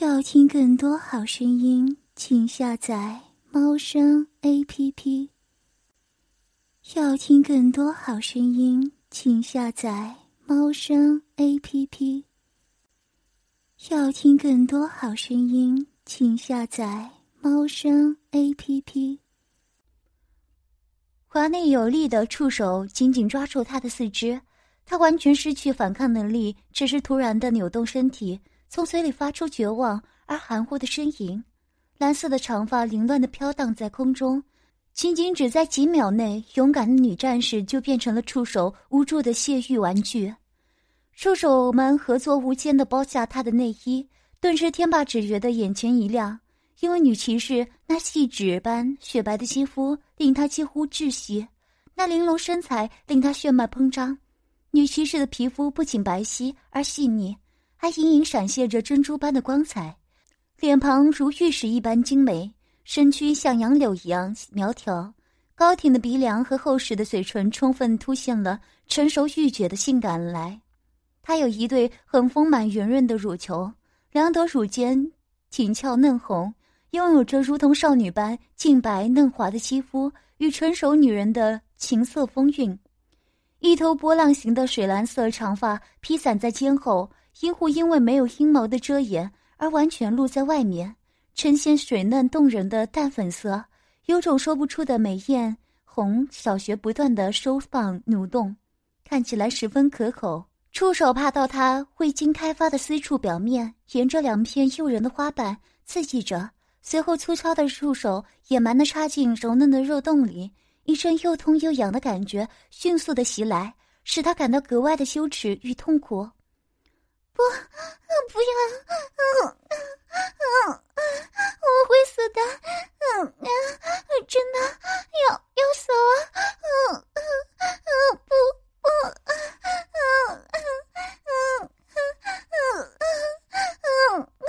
要听更多好声音，请下载猫声 A P P。要听更多好声音，请下载猫声 A P P。要听更多好声音，请下载猫声 A P P。华内有力的触手紧紧抓住他的四肢，他完全失去反抗能力，只是突然的扭动身体。从嘴里发出绝望而含糊的呻吟，蓝色的长发凌乱的飘荡在空中，仅仅只在几秒内，勇敢的女战士就变成了触手无助的泄欲玩具。触手们合作无间的剥下她的内衣，顿时天霸只觉得眼前一亮，因为女骑士那细纸般雪白的肌肤令他几乎窒息，那玲珑身材令他血脉膨胀。女骑士的皮肤不仅白皙而细腻。还隐隐闪现着珍珠般的光彩，脸庞如玉石一般精美，身躯像杨柳一样苗条，高挺的鼻梁和厚实的嘴唇充分凸显了成熟欲绝的性感来。她有一对很丰满圆润的乳球，两朵乳尖挺翘嫩红，拥有着如同少女般净白嫩滑的肌肤与成熟女人的情色风韵。一头波浪形的水蓝色长发披散在肩后。阴户因为没有阴毛的遮掩而完全露在外面，呈现水嫩动人的淡粉色，有种说不出的美艳红。小穴不断的收放扭动，看起来十分可口。触手爬到它未经开发的私处表面，沿着两片诱人的花瓣刺激着，随后粗糙的触手野蛮的插进柔嫩的肉洞里，一阵又痛又痒的感觉迅速的袭来，使他感到格外的羞耻与痛苦。不，不要，嗯嗯我会死的，嗯嗯，真的要要死啊，嗯嗯嗯，不不，嗯嗯嗯嗯嗯嗯，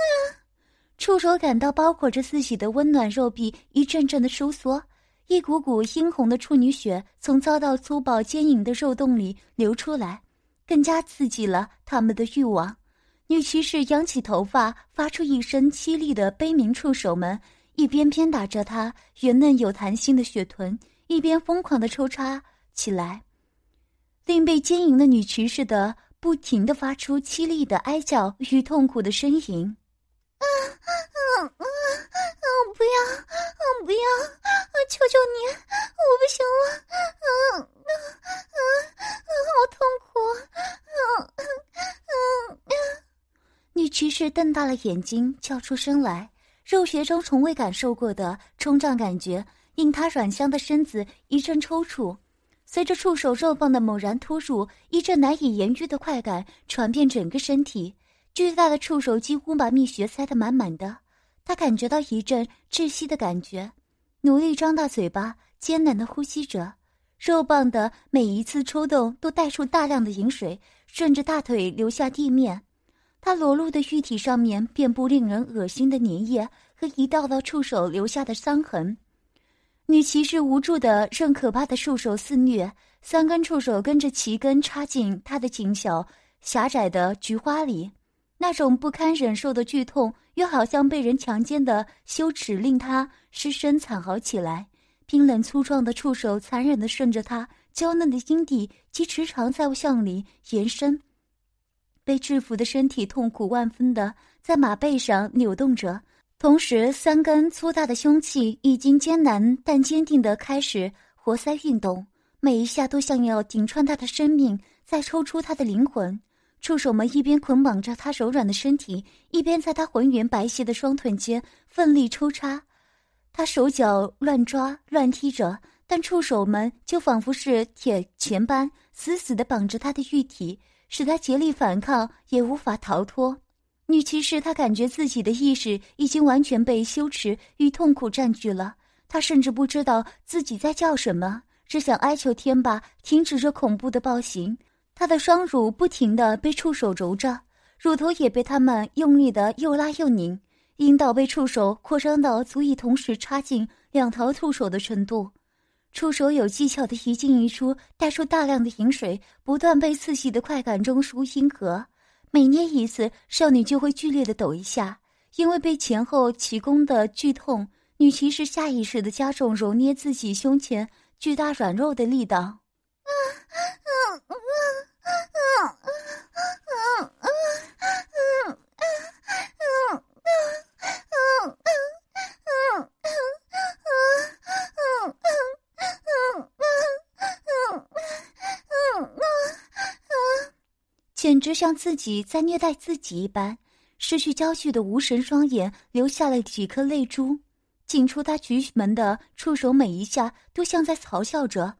触手感到包裹着自己的温暖肉壁一阵阵的收缩，一股股殷红的处女血从遭到粗暴坚硬的肉洞里流出来，更加刺激了他们的欲望。女骑士扬起头发，发出一声凄厉的悲鸣。触手们一边鞭打着她圆嫩有弹性的雪臀，一边疯狂的抽插起来，令被奸淫的女骑士的不停的发出凄厉的哀叫与痛苦的呻吟。啊啊啊啊！不要，啊不要！求求你，我不行了！啊啊啊，好痛苦！嗯嗯嗯嗯。女骑士瞪大了眼睛，叫出声来。肉穴中从未感受过的冲胀感觉，令她软香的身子一阵抽搐。随着触手肉棒的猛然突入，一阵难以言喻的快感传遍整个身体。巨大的触手几乎把蜜穴塞得满满的。她感觉到一阵窒息的感觉，努力张大嘴巴，艰难地呼吸着。肉棒的每一次抽动都带出大量的饮水，顺着大腿流下地面。他裸露的玉体上面遍布令人恶心的粘液和一道道触手留下的伤痕。女骑士无助的任可怕的触手肆虐，三根触手跟着齐根插进她的紧小狭窄的菊花里，那种不堪忍受的剧痛，又好像被人强奸的羞耻，令她失声惨嚎起来。冰冷粗壮的触手残忍地顺着她娇嫩的阴蒂及直肠在向里延伸。被制服的身体痛苦万分的在马背上扭动着，同时三根粗大的凶器已经艰难但坚定的开始活塞运动，每一下都像要顶穿他的生命，再抽出他的灵魂。触手们一边捆绑着他柔软的身体，一边在他浑圆白皙的双腿间奋力抽插。他手脚乱抓乱踢着，但触手们就仿佛是铁钳般死死地绑着他的玉体。使他竭力反抗，也无法逃脱。女骑士，她感觉自己的意识已经完全被羞耻与痛苦占据了。她甚至不知道自己在叫什么，只想哀求天霸停止这恐怖的暴行。她的双乳不停地被触手揉着，乳头也被他们用力的又拉又拧，阴道被触手扩张到足以同时插进两条触手的程度。触手有技巧的一进一出，带出大量的饮水，不断被刺激的快感中枢阴合。每捏一次，少女就会剧烈的抖一下，因为被前后齐攻的剧痛，女骑士下意识的加重揉捏自己胸前巨大软肉的力道。简直像自己在虐待自己一般。失去焦距的无神双眼流下了几颗泪珠，进出他局门的触手每一下都像在嘲笑着：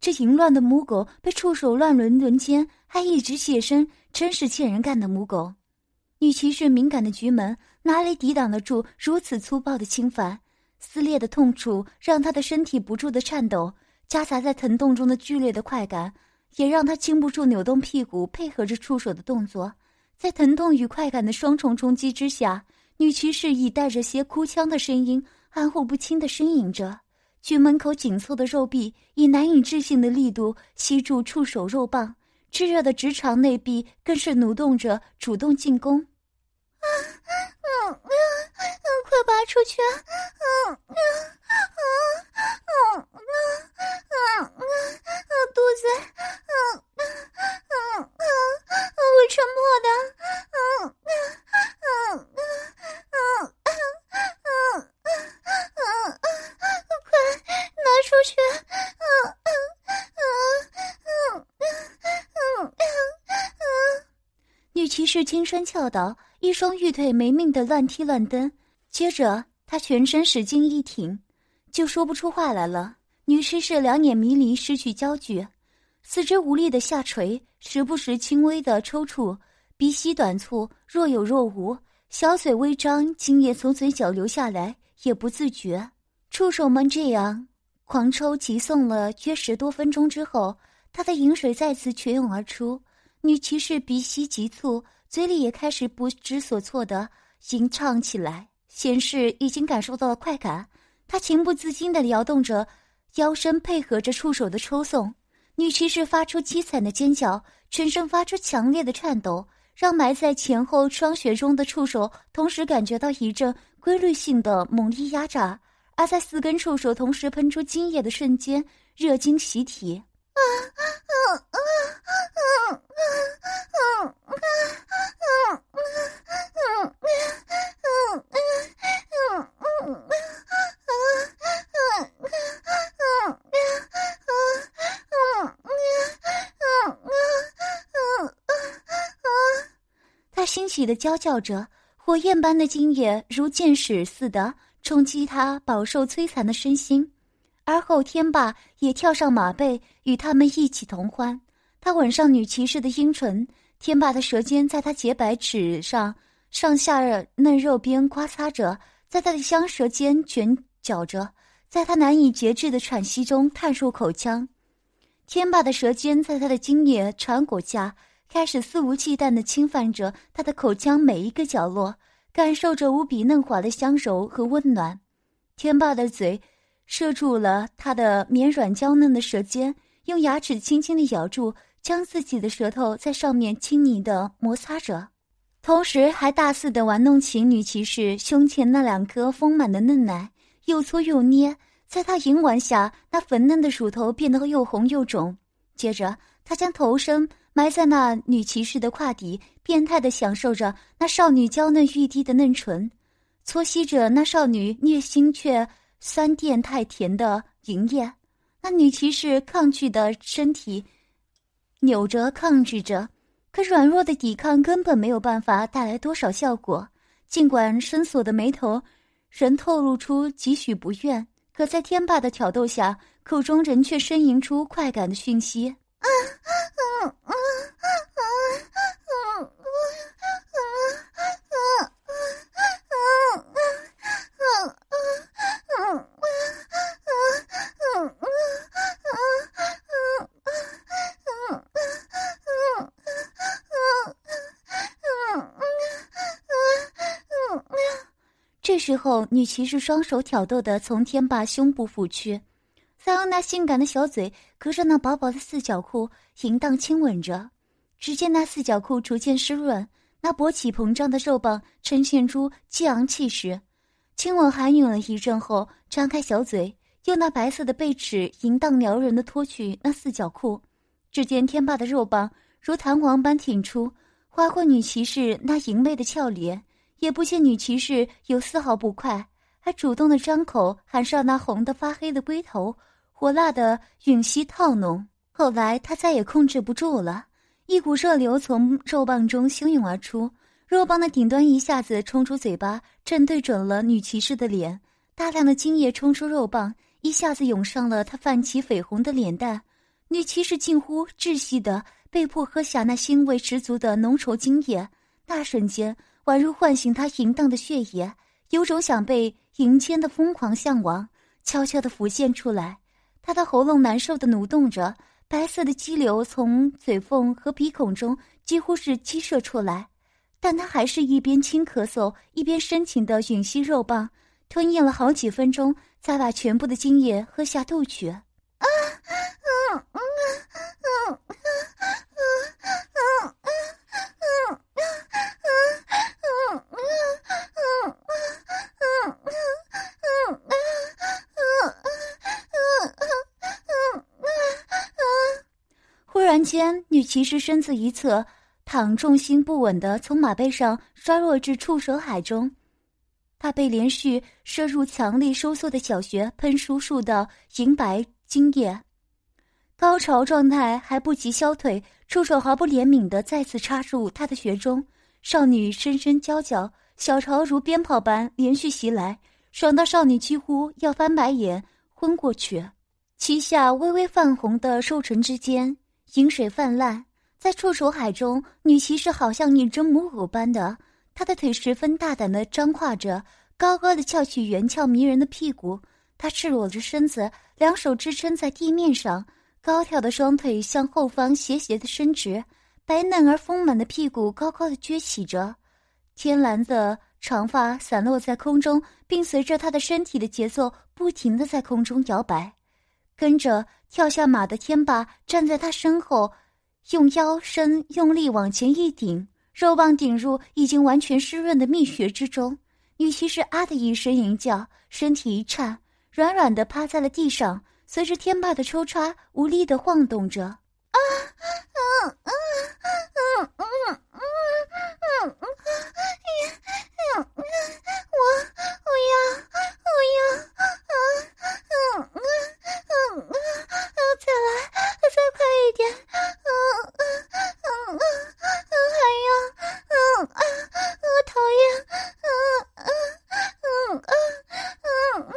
这淫乱的母狗被触手乱伦轮奸，还一直现身，真是欠人干的母狗。女骑士敏感的局门哪里抵挡得住如此粗暴的侵犯？撕裂的痛楚让她的身体不住的颤抖，夹杂在疼痛中的剧烈的快感，也让他禁不住扭动屁股，配合着触手的动作。在疼痛与快感的双重冲击之下，女骑士以带着些哭腔的声音，含糊不清的呻吟着。巨门口紧凑的肉壁以难以置信的力度吸住触手肉棒，炙热的直肠内壁更是蠕动着，主动进攻。啊，啊啊啊，快拔出去！嗯嗯嗯嗯嗯嗯嗯，肚子，嗯嗯嗯嗯，会撑破的。嗯嗯嗯嗯嗯嗯嗯嗯嗯，快拿出去！嗯嗯嗯嗯嗯嗯嗯，是轻声叫道。一双玉腿没命的乱踢乱蹬，接着他全身使劲一挺，就说不出话来了。女骑士两眼迷离，失去焦距，四肢无力的下垂，时不时轻微的抽搐，鼻息短促，若有若无，小嘴微张，精液从嘴角流下来，也不自觉。触手们这样狂抽急送了约十多分钟之后，他的饮水再次泉涌而出，女骑士鼻息急促。嘴里也开始不知所措的吟唱起来，显示已经感受到了快感。他情不自禁地摇动着腰身，配合着触手的抽送。女骑士发出凄惨的尖叫，全身发出强烈的颤抖，让埋在前后双穴中的触手同时感觉到一阵规律性的猛烈压榨。而在四根触手同时喷出精液的瞬间，热精习体。啊啊啊啊啊啊啊！他欣喜的娇叫着，火焰般的精液如箭矢似的冲击他饱受摧残的身心。而后天霸也跳上马背，与他们一起同欢。他吻上女骑士的阴唇，天霸的舌尖在他洁白齿上上下嫩肉边刮擦着，在他的香舌尖卷角着，在他难以节制的喘息中探入口腔。天霸的舌尖在他的精液缠裹下，开始肆无忌惮地侵犯着他的口腔每一个角落，感受着无比嫩滑的香柔和温暖。天霸的嘴。射住了他的绵软娇嫩的舌尖，用牙齿轻轻地咬住，将自己的舌头在上面轻昵地摩擦着，同时还大肆地玩弄起女骑士胸前那两颗丰满的嫩奶，又搓又捏，在他淫玩下，那粉嫩的乳头变得又红又肿。接着，他将头身埋在那女骑士的胯底，变态地享受着那少女娇嫩欲滴的嫩唇，搓吸着那少女虐心却。酸甜太甜的银液，那女骑士抗拒的身体扭着抗拒着，可软弱的抵抗根本没有办法带来多少效果。尽管深锁的眉头仍透露出几许不愿，可在天霸的挑逗下，口中仍却呻吟出快感的讯息。啊啊这时候，女骑士双手挑逗的从天霸胸部抚去，再用那性感的小嘴隔着那薄薄的四角裤淫荡亲吻着。只见那四角裤逐渐湿润，那勃起膨胀的肉棒呈现出激昂气势。亲吻含允了一阵后，张开小嘴，用那白色的背齿淫荡撩人的脱去那四角裤。只见天霸的肉棒如弹簧般挺出，划过女骑士那淫媚的俏脸，也不见女骑士有丝毫不快，还主动的张口含上那红的发黑的龟头，火辣的吮吸套弄。后来他再也控制不住了，一股热流从肉棒中汹涌而出，肉棒的顶端一下子冲出嘴巴，正对准了女骑士的脸，大量的精液冲出肉棒，一下子涌上了她泛起绯红的脸蛋，女骑士近乎窒息的被迫喝下那腥味十足的浓稠精液，那瞬间宛如唤醒他淫荡的血液，有种想被迎接的疯狂向往，悄悄的浮现出来，他的喉咙难受的蠕动着。白色的激流从嘴缝和鼻孔中几乎是激射出来，但他还是一边轻咳嗽，一边深情的吮吸肉棒，吞咽了好几分钟，才把全部的精液喝下肚去。间，女骑士身子一侧，躺重心不稳的从马背上摔落至触手海中。她被连续射入强力收缩的小穴喷出数道银白精液，高潮状态还不及消退，触手毫不怜悯的再次插入她的穴中。少女声声娇叫，小潮如鞭炮般连续袭来，爽到少女几乎要翻白眼昏过去。旗下微微泛红的瘦唇之间。饮水泛滥，在触手海中，女骑士好像一只母狗般的，她的腿十分大胆的张跨着，高高的翘起圆翘迷人的屁股。她赤裸着身子，两手支撑在地面上，高挑的双腿向后方斜斜的伸直，白嫩而丰满的屁股高高的撅起着，天蓝的长发散落在空中，并随着她的身体的节奏不停的在空中摇摆。跟着跳下马的天霸站在他身后，用腰身用力往前一顶，肉棒顶入已经完全湿润的蜜穴之中。女骑士啊的一声淫叫，身体一颤，软软的趴在了地上，随着天霸的抽插，无力的晃动着。啊，来，再快一点！嗯嗯嗯嗯，还要嗯嗯，我讨厌！嗯嗯嗯嗯嗯嗯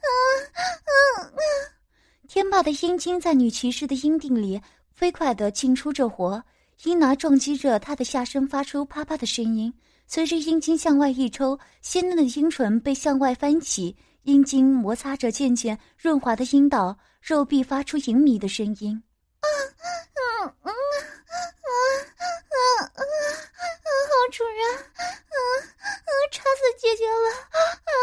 嗯嗯嗯。天霸的阴茎在女骑士的阴蒂里飞快的进出着，活阴囊撞击着她的下身，发出啪啪的声音。随着阴茎向外一抽，鲜嫩的阴唇被向外翻起，阴茎摩擦着渐渐润滑的阴道。肉壁发出淫靡的声音。啊啊啊啊啊啊啊！好主人，啊啊！插死姐姐了！啊啊，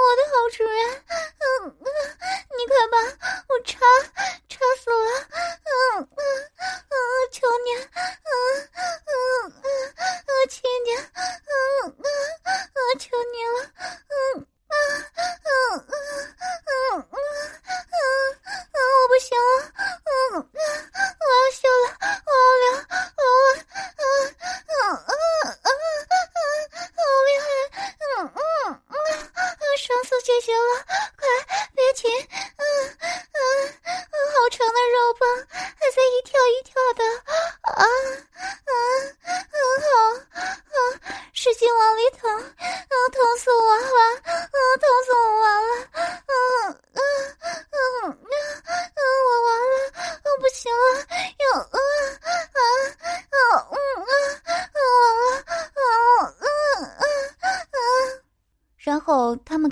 我的好主人，啊啊，你快把我。插插死了！啊啊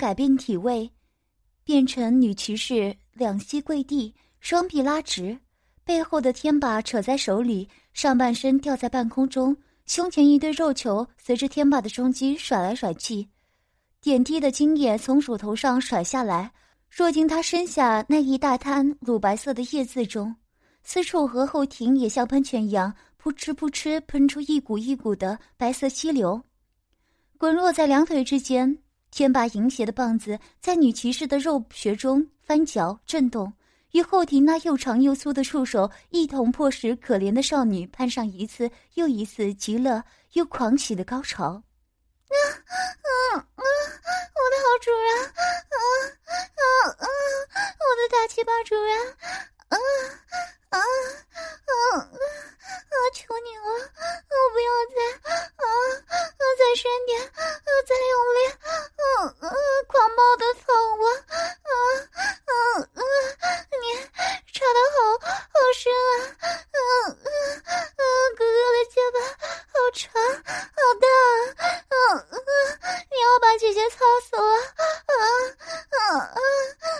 改变体位，变成女骑士，两膝跪地。双臂拉直，背后的天把扯在手里，上半身吊在半空中，胸前一堆肉球随着天把的冲击甩来甩去，点滴的精液从乳头上甩下来，落进他身下那一大滩乳白色的液渍中。私处和后庭也像喷泉一样扑哧扑哧喷出一股一股的白色溪流，滚落在两腿之间。天霸淫邪的棒子在女骑士的肉穴中翻搅震动，与后庭那又长又粗的触手一同迫使可怜的少女攀上一次又一次极乐又狂喜的高潮。啊啊啊！我的好主人，啊啊啊！我的大鸡巴主人，啊啊啊啊！求你了，我不要再啊啊！再深点，啊再用力，啊啊！狂暴的操我，啊啊啊！你插的好好深啊，啊啊啊！哥哥的肩膀好长好大，啊啊！你要把姐姐操死了，啊啊啊啊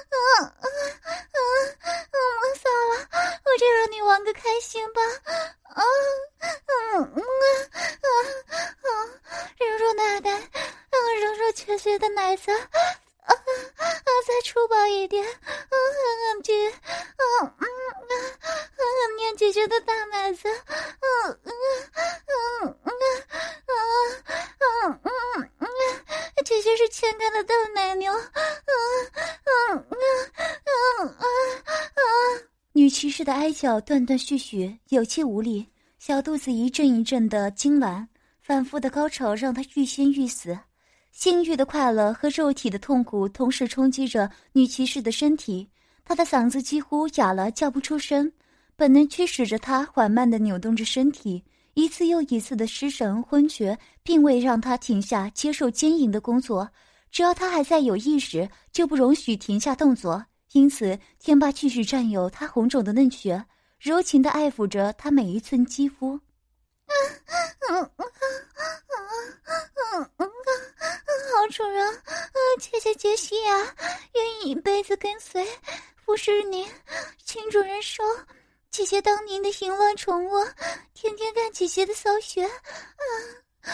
啊啊！嗯，算了，我就让你玩个开心吧，啊嗯嗯啊啊！柔柔奶奶，那个柔柔脆脆的奶子，啊啊！再粗暴一点，啊姐，啊嗯啊啊！念姐姐的大奶子，嗯嗯嗯嗯啊啊嗯嗯！姐姐是欠干的大奶牛，嗯嗯嗯嗯嗯嗯！女骑士的哀叫断断续续，有气无力，小肚子一阵一阵的痉挛。反复的高潮让她欲仙欲死，性欲的快乐和肉体的痛苦同时冲击着女骑士的身体，她的嗓子几乎哑了，叫不出声。本能驱使着她缓慢的扭动着身体，一次又一次的失神昏厥，并未让他停下接受奸淫的工作。只要他还在有意识，就不容许停下动作。因此，天霸继续占有他红肿的嫩穴，柔情的爱抚着他每一寸肌肤。嗯嗯嗯嗯嗯嗯好主人，谢谢杰西亚，愿意一辈子跟随服侍您，请主人收姐姐当您的淫乱宠物，天天看姐姐的骚穴，嗯嗯，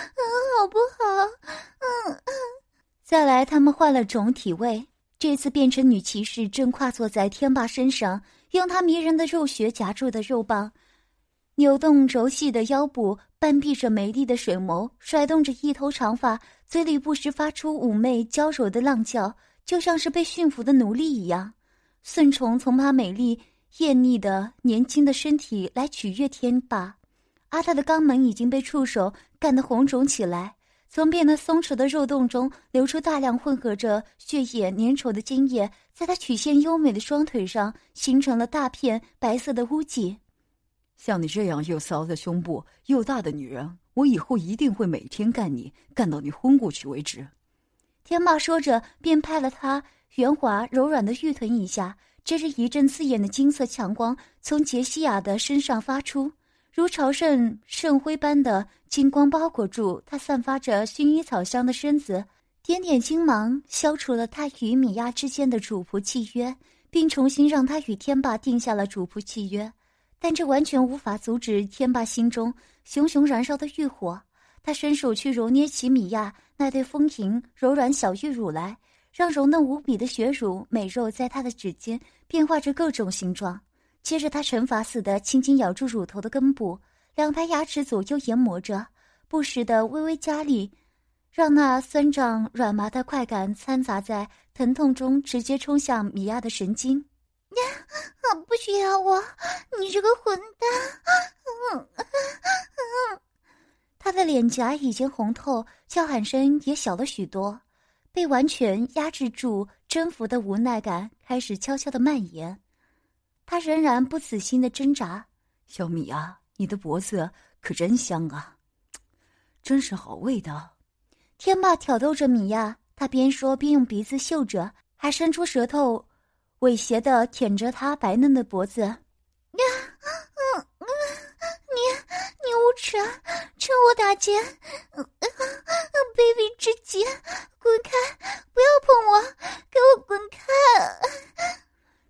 好不好？嗯嗯。再来，他们换了种体位，这次变成女骑士正跨坐在天霸身上，用她迷人的肉穴夹住的肉棒。扭动轴细的腰部，半闭着美丽的水眸，甩动着一头长发，嘴里不时发出妩媚娇柔的浪叫，就像是被驯服的奴隶一样。顺从从她美丽艳丽的年轻的身体来取悦天霸，阿泰的肛门已经被触手干得红肿起来，从变得松弛的肉洞中流出大量混合着血液粘稠的精液，在他曲线优美的双腿上形成了大片白色的污迹。像你这样又骚的胸部又大的女人，我以后一定会每天干你，干到你昏过去为止。天霸说着，便拍了他圆滑柔软的玉臀一下，接着一阵刺眼的金色强光从杰西亚的身上发出，如朝圣圣辉般的金光包裹住他散发着薰衣草香的身子，点点金芒消除了他与米娅之间的主仆契约，并重新让他与天霸定下了主仆契约。但这完全无法阻止天霸心中熊熊燃烧的欲火。他伸手去揉捏起米娅那对丰盈柔软小玉乳来，让柔嫩无比的血乳美肉在他的指尖变化着各种形状。接着，他惩罚似的轻轻咬住乳头的根部，两排牙齿左右研磨着，不时的微微加力，让那酸胀软麻的快感掺杂在疼痛中，直接冲向米娅的神经。呀啊！不需要我，你这个混蛋！嗯嗯，他的脸颊已经红透，叫喊声也小了许多。被完全压制住、征服的无奈感开始悄悄的蔓延。他仍然不死心的挣扎。小米啊，你的脖子可真香啊，真是好味道。天霸挑逗着米娅，他边说边用鼻子嗅着，还伸出舌头。猥亵的舔着她白嫩的脖子，呀，嗯嗯，你你无耻，趁我打劫，卑鄙至极，滚开，不要碰我，给我滚开！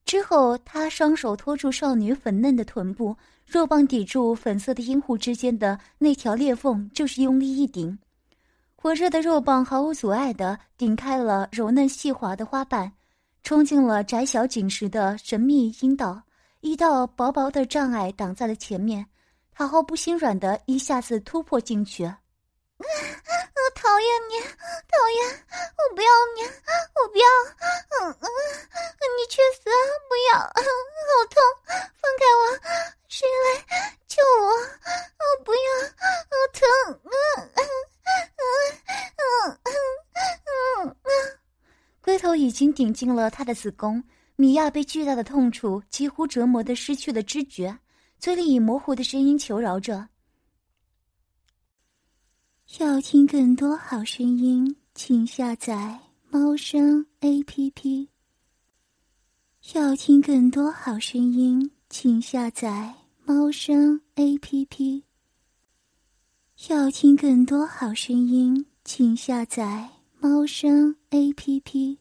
之后，他双手托住少女粉嫩的臀部，肉棒抵住粉色的阴户之间的那条裂缝，就是用力一顶，火热的肉棒毫无阻碍地顶开了柔嫩细滑的花瓣。冲进了窄小紧实的神秘阴道，一道薄薄的障碍挡在了前面。他毫不心软的一下子突破进去。我讨厌你，讨厌！我不要你，我不要！嗯嗯，你去死！不要！好痛！放开我！谁来救我？我不要！好疼！嗯嗯嗯嗯嗯嗯！龟头已经顶进了他的子宫，米娅被巨大的痛楚几乎折磨的失去了知觉，嘴里以模糊的声音求饶着。要听更多好声音，请下载猫声 A P P。要听更多好声音，请下载猫声 A P P。要听更多好声音，请下载猫声 A P P。